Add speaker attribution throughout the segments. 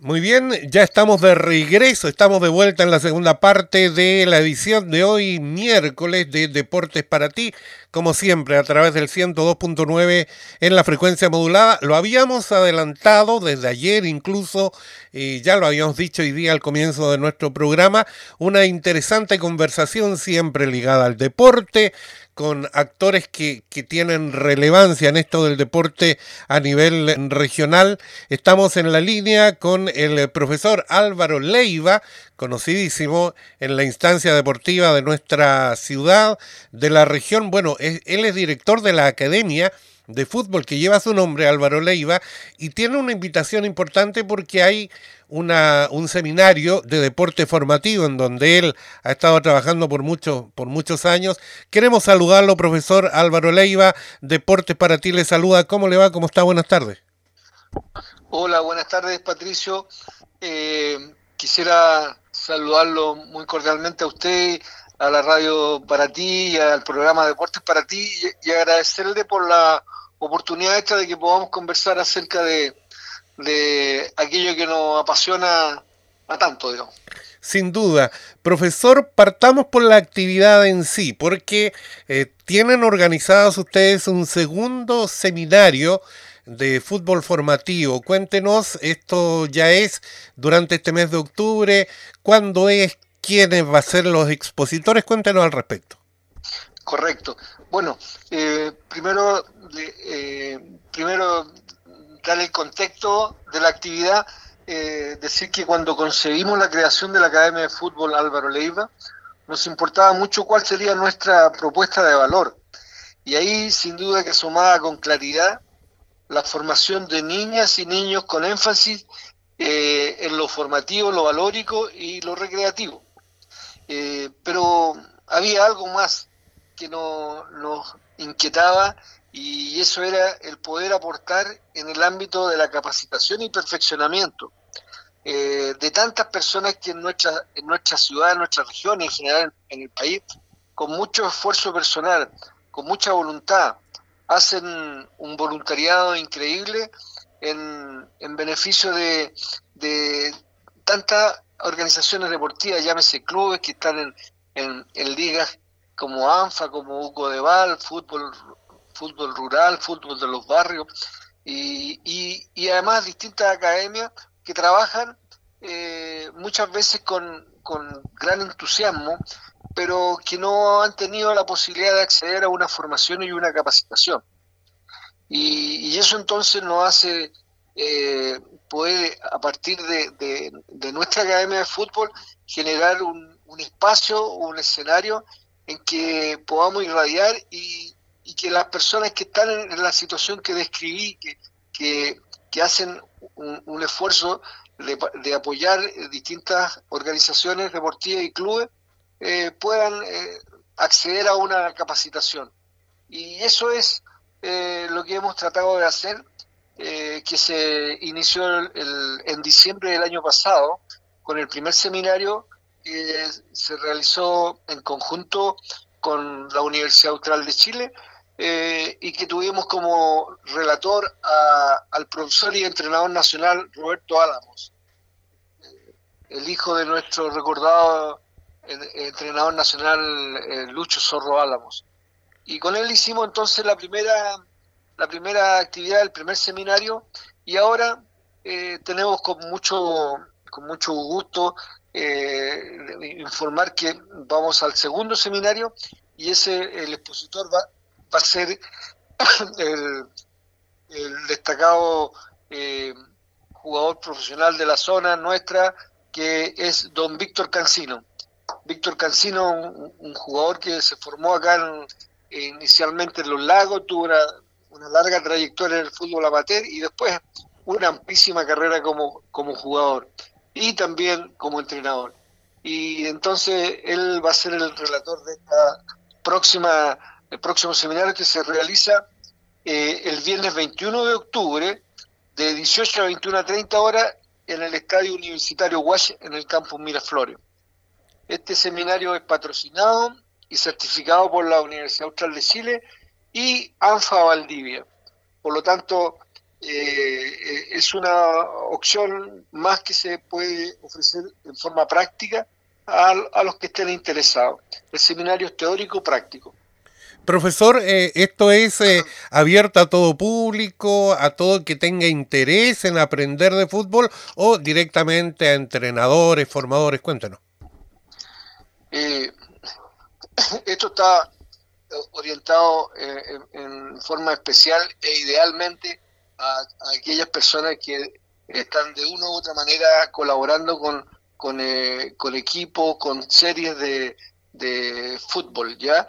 Speaker 1: Muy bien, ya estamos de regreso, estamos de vuelta en la segunda parte de la edición de hoy, miércoles, de Deportes para ti, como siempre, a través del 102.9 en la frecuencia modulada. Lo habíamos adelantado desde ayer incluso, y ya lo habíamos dicho hoy día al comienzo de nuestro programa, una interesante conversación siempre ligada al deporte, con actores que, tienen relevancia en esto del deporte a nivel regional. Estamos en la línea con el profesor Álvaro Leiva, conocidísimo en la instancia deportiva de nuestra ciudad, de la región. Bueno, él es director de la Academia de Fútbol que lleva su nombre, Álvaro Leiva, y tiene una invitación importante porque hay una, un seminario de deporte formativo en donde él ha estado trabajando por, mucho, por muchos años. Queremos saludarlo, profesor Álvaro Leiva. Deportes para ti le saluda. ¿Cómo le va? ¿Cómo está? Buenas tardes.
Speaker 2: Hola, buenas tardes, Patricio. Eh, quisiera saludarlo muy cordialmente a usted, a la radio para ti al programa Deportes para ti y, agradecerle por la oportunidad esta de que podamos conversar acerca de, de aquello que nos apasiona a tanto, digamos.
Speaker 1: Sin duda. Profesor, partamos por la actividad en sí, porque eh, tienen organizados ustedes un segundo seminario de fútbol formativo. Cuéntenos, esto ya es durante este mes de octubre, ¿cuándo es? ¿Quiénes va a ser los expositores? Cuéntenos al respecto.
Speaker 2: Correcto. Bueno, eh, primero, eh, primero dar el contexto de la actividad, eh, decir que cuando concebimos la creación de la Academia de Fútbol Álvaro Leiva, nos importaba mucho cuál sería nuestra propuesta de valor. Y ahí, sin duda que sumaba con claridad la formación de niñas y niños con énfasis eh, en lo formativo, lo valórico y lo recreativo. Eh, pero había algo más que nos inquietaba y eso era el poder aportar en el ámbito de la capacitación y perfeccionamiento eh, de tantas personas que en nuestra, en nuestra ciudad, en nuestra región, en general en el país, con mucho esfuerzo personal, con mucha voluntad, hacen un voluntariado increíble en, en beneficio de, de tantas organizaciones deportivas, llámese clubes que están en, ligas como ANFA, como Hugo de Val, fútbol fútbol rural, fútbol de los barrios y, y, además distintas academias que trabajan eh, muchas veces con, con gran entusiasmo, pero que no han tenido la posibilidad de acceder a una formación y una capacitación. Y, eso entonces nos hace eh, poder, a partir de, de, nuestra academia de fútbol, generar un, un, espacio, un escenario en que podamos irradiar y, y que las personas que están en la situación que describí, que, que, hacen un, esfuerzo de, apoyar distintas organizaciones deportivas y clubes, eh, puedan eh, acceder a una capacitación. Y eso es eh, lo que hemos tratado de hacer, que se inició en diciembre del año pasado con el primer seminario que se realizó en conjunto con la Universidad Austral de Chile y que tuvimos como relator al profesor y entrenador nacional Roberto Álamos, el hijo de nuestro recordado entrenador nacional eh, Lucho Zorro Álamos. Y con él hicimos entonces la primera, la primera actividad, el primer seminario, y ahora tenemos con mucho, con mucho gusto informar que vamos al segundo seminario y ese el expositor va, va a ser el, destacado eh, jugador profesional de la zona nuestra, que es don Víctor Cancino. Víctor Cancino, un, jugador que se formó acá inicialmente en Los Lagos, tuvo una, una, larga trayectoria en el fútbol amateur y después una amplísima carrera como, como jugador y también como entrenador. Y entonces él va a ser el relator de esta próxima el próximo seminario que se realiza eh, el viernes 21 de octubre de 18 a 21 a 30 horas en el Estadio Universitario Wash en el campus Miraflores. Este seminario es patrocinado y certificado por la Universidad Austral de Chile y ANFA Valdivia. Por lo tanto, eh, es una opción más que se puede ofrecer en forma práctica a, a los que estén interesados. El seminario es teórico práctico.
Speaker 1: Profesor, eh, ¿esto es eh, abierto a todo público, a todo el que tenga interés en aprender de fútbol o directamente a entrenadores, formadores? Cuéntanos.
Speaker 2: Eh, esto está orientado en, forma especial e idealmente a, aquellas personas que están de una u otra manera colaborando con, con, con equipos, con series de, de fútbol, ¿ya?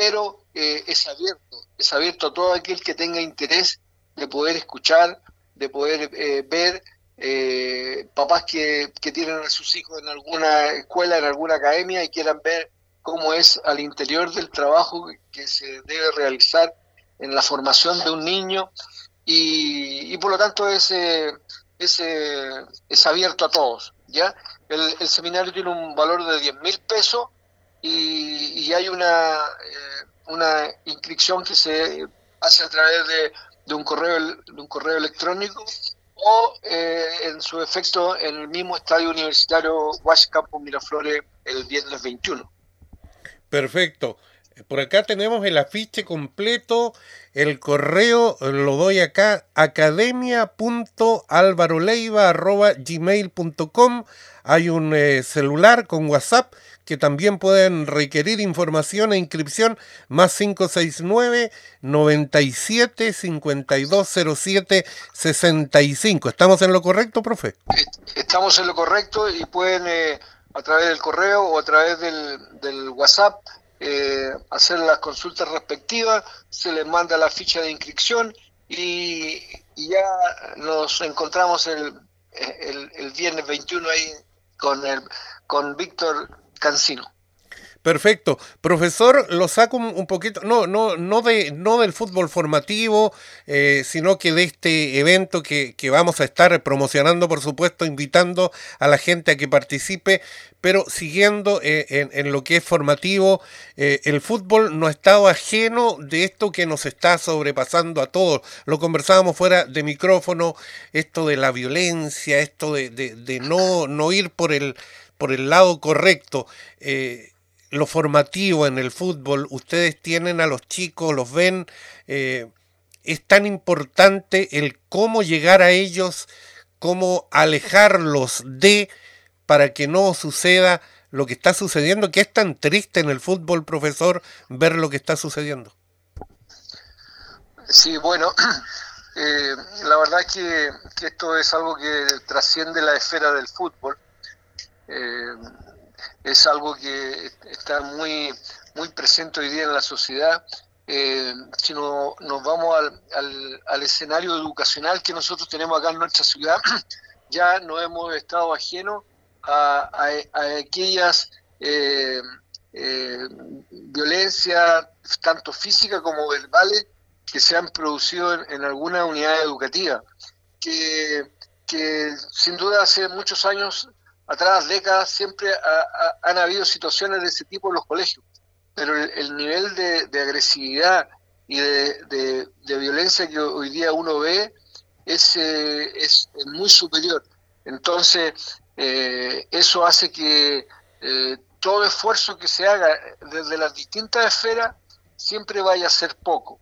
Speaker 2: pero eh, es abierto, es abierto a todo aquel que tenga interés de poder escuchar, de poder eh, ver eh, papás que, que tienen a sus hijos en alguna escuela, en alguna academia y quieran ver cómo es al interior del trabajo que se debe realizar en la formación de un niño y, por lo tanto es, es, es abierto a todos. ¿ya? El, seminario tiene un valor de 10 mil pesos y, hay una, eh, una inscripción que se hace a través de, un, correo, de un correo electrónico o eh, en su efecto en el mismo estadio universitario Wash Campo Miraflores el viernes 21.
Speaker 1: Perfecto. Por acá tenemos el afiche completo, el correo lo doy acá, academia.alvaroleiva.gmail.com. Hay un eh, celular con WhatsApp que también pueden requerir información e inscripción más 569 97 5207 65. ¿Estamos en lo correcto, profe?
Speaker 2: Estamos en lo correcto y pueden eh, a través del correo o a través del, WhatsApp eh, hacer las consultas respectivas, se les manda la ficha de inscripción y, ya nos encontramos el, el, el, viernes 21 ahí con, el, con Víctor Cancino.
Speaker 1: Perfecto. Profesor, lo saco un poquito, no, no, no, de, no del fútbol formativo, eh, sino que de este evento que, vamos a estar promocionando, por supuesto, invitando a la gente a que participe, pero siguiendo eh, en, lo que es formativo, eh, el fútbol no ha estado ajeno de esto que nos está sobrepasando a todos. Lo conversábamos fuera de micrófono, esto de la violencia, esto de, de no, no ir por el por el lado correcto. Eh, lo formativo en el fútbol, ustedes tienen a los chicos, los ven, eh, es tan importante el cómo llegar a ellos, cómo alejarlos de, para que no suceda lo que está sucediendo, que es tan triste en el fútbol, profesor, ver lo que está sucediendo.
Speaker 2: Sí, bueno, eh, la verdad es que, que, esto es algo que trasciende la esfera del fútbol eh, es algo que está muy, muy presente hoy día en la sociedad. Eh, si no, nos vamos al, al, escenario educacional que nosotros tenemos acá en nuestra ciudad, ya no hemos estado ajenos a, aquellas eh, violencias, tanto físicas como verbales, que se han producido en, en alguna unidad educativa, que, que sin duda hace muchos años atrás, décadas, siempre han habido situaciones de ese tipo en los colegios, pero el, nivel de, agresividad y de, violencia que hoy día uno ve es, eh, es muy superior. Entonces, eh, eso hace que eh, todo esfuerzo que se haga desde las distintas esferas siempre vaya a ser poco.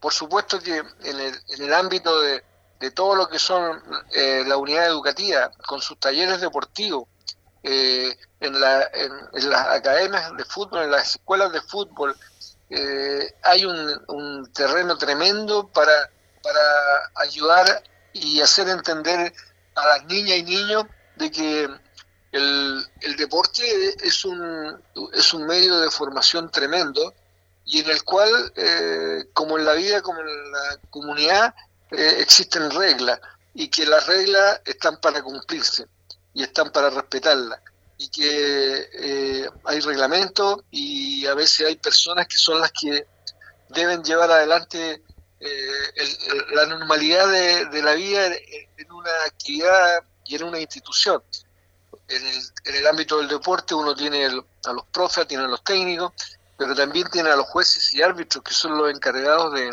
Speaker 2: Por supuesto que en el, en el ámbito de, de todo lo que son eh, la unidad educativa, con sus talleres deportivos, eh, en, la, en, las academias de fútbol, en las escuelas de fútbol, eh, hay un, terreno tremendo para, para ayudar y hacer entender a las niñas y niños de que el, el deporte es un, es un medio de formación tremendo y en el cual, como en la vida, como en la comunidad, eh, existen reglas y que las reglas están para cumplirse y están para respetarlas y que eh, hay reglamentos y a veces hay personas que son las que deben llevar adelante eh, la normalidad de, la vida en una actividad y en una institución. En el, en el ámbito del deporte uno tiene a los profes, tiene a los técnicos, pero también tiene a los jueces y árbitros que son los encargados de,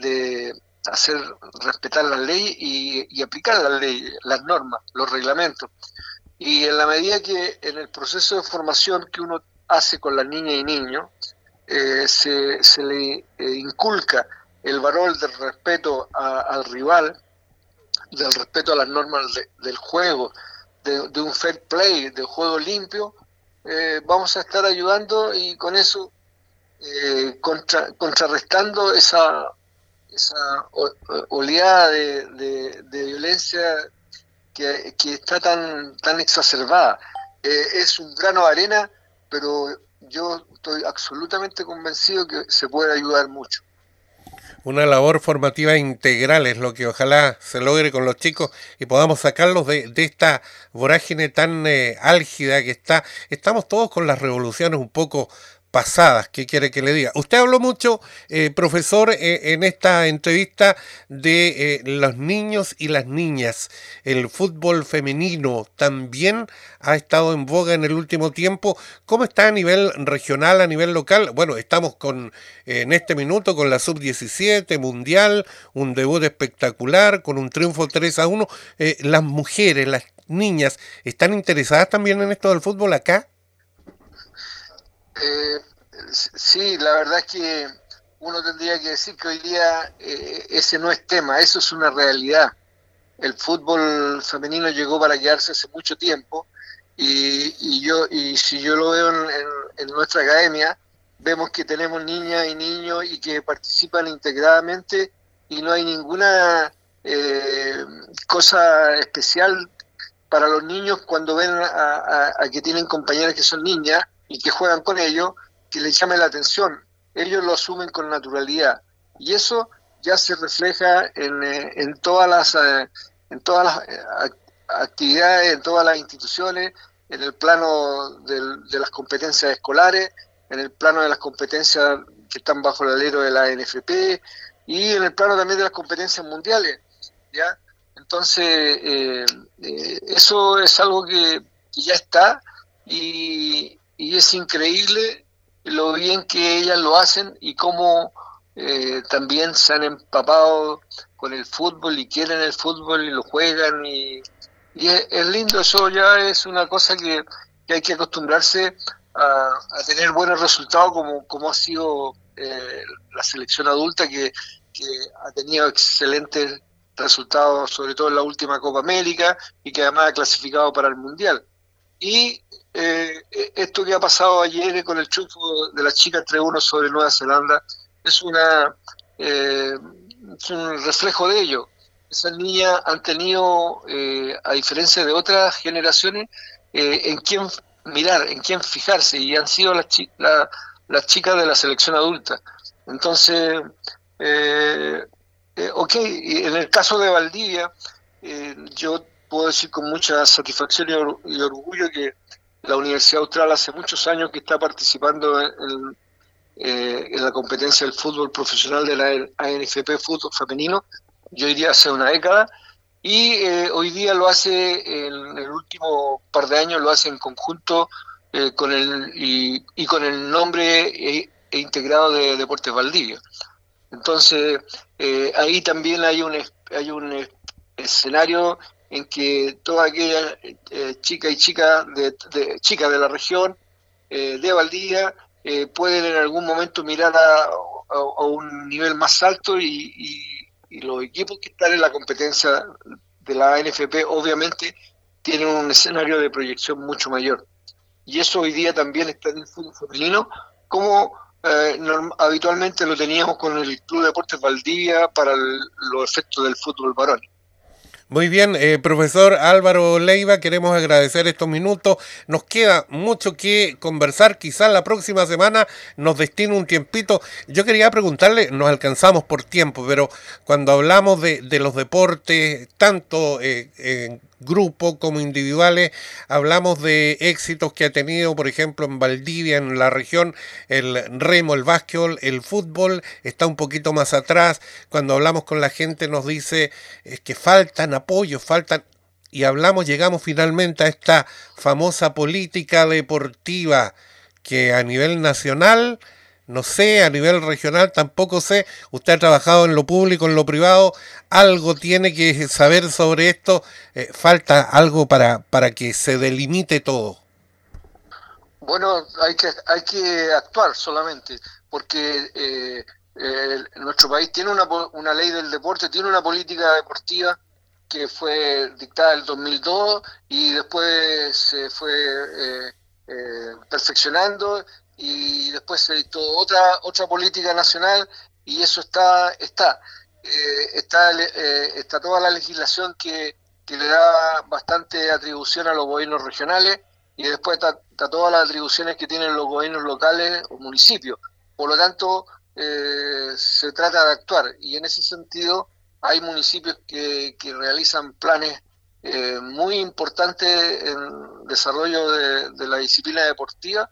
Speaker 2: de, hacer respetar las leyes y, aplicar las leyes, las normas, los reglamentos. Y en la medida que en el proceso de formación que uno hace con las niñas y niños, eh, se, se, le eh, inculca el valor del respeto al rival, del respeto a las normas del juego, de, un fair play, de juego limpio, eh, vamos a estar ayudando y con eso contra, contrarrestando esa, esa oleada de, violencia que, está tan, tan exacerbada. es un grano de arena pero yo estoy absolutamente convencido que se puede ayudar mucho.
Speaker 1: Una labor formativa integral es lo que ojalá se logre con los chicos y podamos sacarlos de, esta vorágine tan eh, álgida que está. Estamos todos con las revoluciones un poco pasadas, ¿qué quiere que le diga? Usted habló mucho, eh, profesor, eh, en esta entrevista de eh, los niños y las niñas. El fútbol femenino también ha estado en boga en el último tiempo. ¿Cómo está a nivel regional, a nivel local? Bueno, estamos con en este minuto con la sub-17 mundial, un debut espectacular, con un triunfo 3 a 1. las mujeres, las niñas, ¿están interesadas también en esto del fútbol acá?
Speaker 2: Eh, sí, la verdad es que uno tendría que decir que hoy día eh, ese no es tema, eso es una realidad. El fútbol femenino llegó para quedarse hace mucho tiempo y, yo y si yo lo veo en, nuestra academia, vemos que tenemos niñas y niños y que participan integradamente y no hay ninguna eh, cosa especial para los niños cuando ven a, a que tienen compañeras que son niñas y que juegan con ellos, que les llame la atención. Ellos lo asumen con naturalidad. Y eso ya se refleja en, eh, en todas las, eh, en todas las eh, actividades, en todas las instituciones, en el plano de las competencias escolares, en el plano de las competencias que están bajo el alero de la NFP y en el plano también de las competencias mundiales. ¿ya? Entonces, eso es algo que, que ya está y, y es increíble lo bien que ellas lo hacen y cómo eh, también se han empapado con el fútbol y quieren el fútbol y lo juegan y, es, lindo, eso ya es una cosa que, hay que acostumbrarse a, tener buenos resultados como, como ha sido eh, la selección adulta que, que ha tenido excelentes resultados, sobre todo en la última Copa América y que además ha clasificado para el Mundial. Y eh, esto que ha pasado ayer con el triunfo de las chicas 3-1 sobre Nueva Zelanda es, una, eh, un reflejo de ello. Esas niñas han tenido, eh, a diferencia de otras generaciones, en quién mirar, en quién fijarse, y han sido las, las chicas de la selección adulta. Entonces, ok, en el caso de Valdivia, yo puedo decir con mucha satisfacción y, orgullo que la Universidad Austral hace muchos años que está participando en, eh, la competencia del fútbol profesional de la ANFP Fútbol Femenino, yo diría hace una década, y eh, hoy día lo hace, en el último par de años lo hace en conjunto eh, con el y, con el nombre e, e integrado de Deportes Valdivia. Entonces, ahí también hay un, hay un escenario en que todas aquellas eh, chicas y chicas de, chicas de la región eh, de Valdivia eh, pueden en algún momento mirar a, un nivel más alto y, los equipos que están en la competencia de la NFP obviamente tienen un escenario de proyección mucho mayor. Y eso hoy día también está en el fútbol femenino, como habitualmente lo teníamos con el Club Deportes Valdivia para los efectos del fútbol varón.
Speaker 1: Muy bien, eh, profesor Álvaro Leiva, queremos agradecer estos minutos. Nos queda mucho que conversar. Quizás la próxima semana nos destine un tiempito. Yo quería preguntarle, nos alcanzamos por tiempo, pero cuando hablamos de, los deportes, tanto eh, grupo como individuales. Hablamos de éxitos que ha tenido, por ejemplo, en Valdivia, en la región, el remo, el básquetbol, el fútbol está un poquito más atrás. Cuando hablamos con la gente nos dice es que faltan apoyos, faltan... Y hablamos, llegamos finalmente a esta famosa política deportiva que a nivel nacional no sé, a nivel regional tampoco sé. Usted ha trabajado en lo público, en lo privado, algo tiene que saber sobre esto. Eh, falta algo para, para que se delimite todo.
Speaker 2: Bueno, hay que, hay que actuar solamente, porque eh, nuestro país tiene una, una ley del deporte, tiene una política deportiva que fue dictada en el 2002 y después se fue eh, eh, perfeccionando y después se dictó otra otra política nacional y eso está está. Eh, está está toda la legislación que, que, le da bastante atribución a los gobiernos regionales y después está, todas las atribuciones que tienen los gobiernos locales o municipios. Por lo tanto se trata de actuar y en ese sentido hay municipios que, que realizan planes eh, muy importantes en desarrollo de, la disciplina deportiva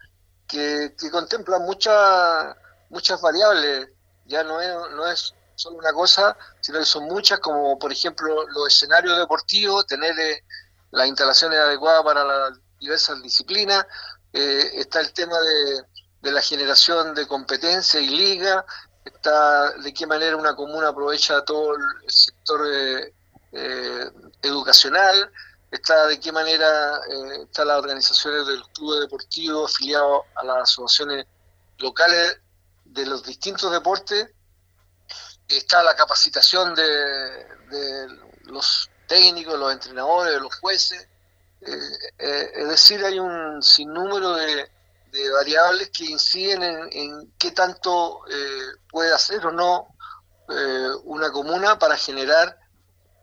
Speaker 2: que, contemplan muchas muchas variables. Ya no es, no es solo una cosa, sino que son muchas, como por ejemplo los escenarios deportivos, tener eh, las instalaciones adecuadas para las diversas disciplinas. Eh, está el tema de, de la generación de competencia y liga, está de qué manera una comuna aprovecha todo el sector eh, eh, educacional, está de qué manera eh, están las organizaciones del club deportivo afiliados a las asociaciones locales de los distintos deportes, está la capacitación de, de los técnicos, los entrenadores, los jueces, es decir, hay un sinnúmero de, de variables que inciden en, qué tanto eh, puede hacer o no eh, una comuna para generar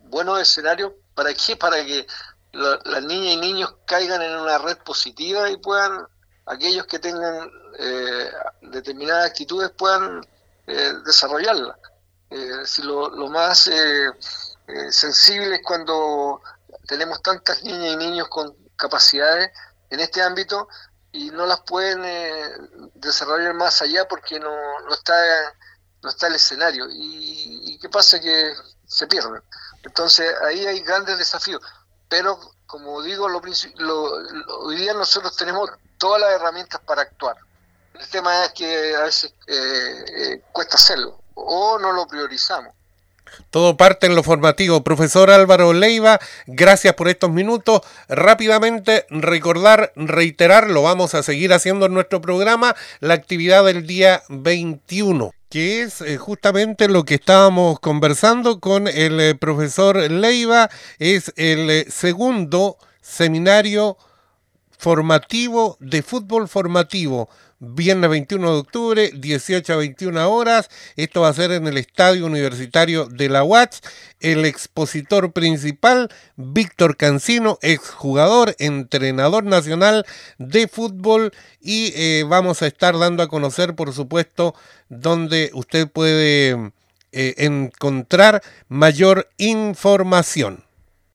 Speaker 2: buenos escenarios. ¿Para qué? Para que las niñas y niños caigan en una red positiva y puedan, aquellos que tengan eh, determinadas actitudes puedan desarrollarlas. si lo, lo más sensible es cuando tenemos tantas niñas y niños con capacidades en este ámbito y no las pueden eh, desarrollar más allá porque no, no está no está el escenario. Y, qué pasa que se pierden entonces ahí hay grandes desafíos pero como digo lo, hoy día nosotros tenemos todas las herramientas para actuar el tema es que a veces eh, eh, cuesta hacerlo o no lo priorizamos
Speaker 1: todo parte en lo formativo. Profesor Álvaro Leiva, gracias por estos minutos. Rápidamente recordar, reiterar, lo vamos a seguir haciendo en nuestro programa, la actividad del día 21 que es eh, justamente lo que estábamos conversando con el eh, profesor Leiva, es el eh, segundo seminario formativo de fútbol formativo viernes 21 de octubre, 18 a 21 horas. Esto va a ser en el Estadio Universitario de la UATS. El expositor principal, Víctor Cancino, exjugador, entrenador nacional de fútbol. Y eh, vamos a estar dando a conocer, por supuesto, donde usted puede eh, encontrar mayor información.